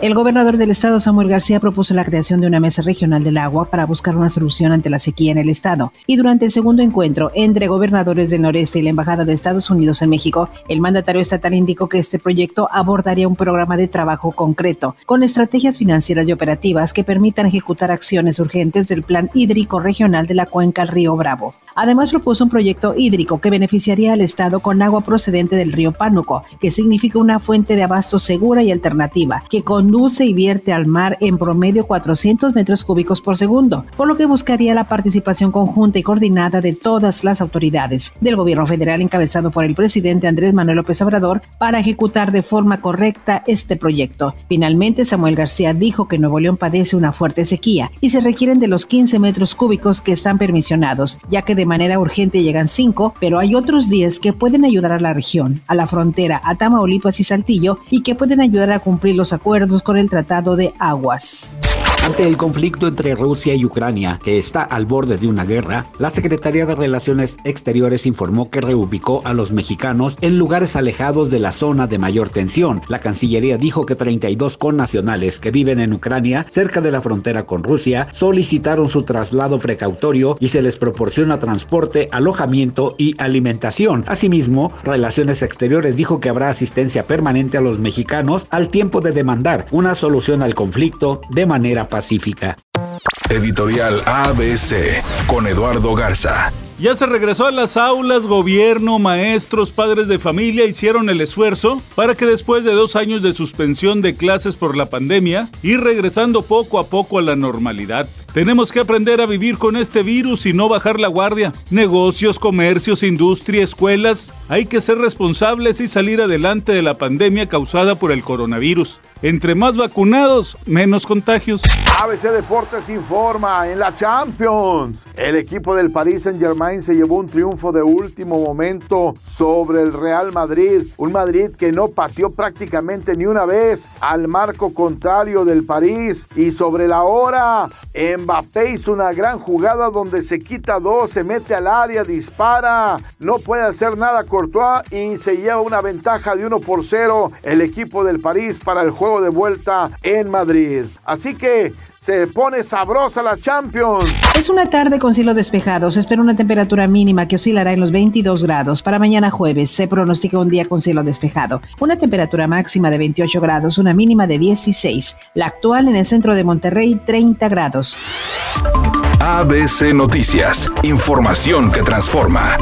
El gobernador del estado, Samuel García, propuso la creación de una mesa regional del agua para buscar una solución ante la sequía en el estado. Y durante el segundo encuentro entre gobernadores del noreste y la Embajada de Estados Unidos en México, el mandatario estatal indicó que este proyecto abordaría un programa de trabajo concreto, con estrategias financieras y operativas que permitan ejecutar acciones urgentes del Plan Hídrico Regional de la Cuenca Río Bravo. Además, propuso un proyecto hídrico que beneficiaría al estado con agua procedente del río Pánuco, que significa una fuente de abasto segura y alternativa, que con conduce y vierte al mar en promedio 400 metros cúbicos por segundo, por lo que buscaría la participación conjunta y coordinada de todas las autoridades del gobierno federal encabezado por el presidente Andrés Manuel López Obrador para ejecutar de forma correcta este proyecto. Finalmente, Samuel García dijo que Nuevo León padece una fuerte sequía y se requieren de los 15 metros cúbicos que están permisionados, ya que de manera urgente llegan 5, pero hay otros 10 que pueden ayudar a la región, a la frontera, a Tamaulipas y Saltillo y que pueden ayudar a cumplir los acuerdos con el Tratado de Aguas. Ante el conflicto entre Rusia y Ucrania, que está al borde de una guerra, la Secretaría de Relaciones Exteriores informó que reubicó a los mexicanos en lugares alejados de la zona de mayor tensión. La Cancillería dijo que 32 connacionales que viven en Ucrania, cerca de la frontera con Rusia, solicitaron su traslado precautorio y se les proporciona transporte, alojamiento y alimentación. Asimismo, Relaciones Exteriores dijo que habrá asistencia permanente a los mexicanos al tiempo de demandar una solución al conflicto de manera pacífica. Editorial ABC con Eduardo Garza. Ya se regresó a las aulas, gobierno, maestros, padres de familia hicieron el esfuerzo para que después de dos años de suspensión de clases por la pandemia, ir regresando poco a poco a la normalidad. Tenemos que aprender a vivir con este virus y no bajar la guardia. Negocios, comercios, industria, escuelas, hay que ser responsables y salir adelante de la pandemia causada por el coronavirus. Entre más vacunados, menos contagios. ABC Deportes informa en la Champions. El equipo del Paris Saint-Germain se llevó un triunfo de último momento sobre el Real Madrid. Un Madrid que no pateó prácticamente ni una vez al marco contrario del París. Y sobre la hora, Mbappé hizo una gran jugada donde se quita dos, se mete al área, dispara. No puede hacer nada Courtois y se lleva una ventaja de 1 por 0 el equipo del París para el juego de vuelta en Madrid. Así que se pone sabrosa la Champions. Es una tarde con cielo despejado. Se espera una temperatura mínima que oscilará en los 22 grados. Para mañana jueves se pronostica un día con cielo despejado. Una temperatura máxima de 28 grados, una mínima de 16. La actual en el centro de Monterrey, 30 grados. ABC Noticias. Información que transforma.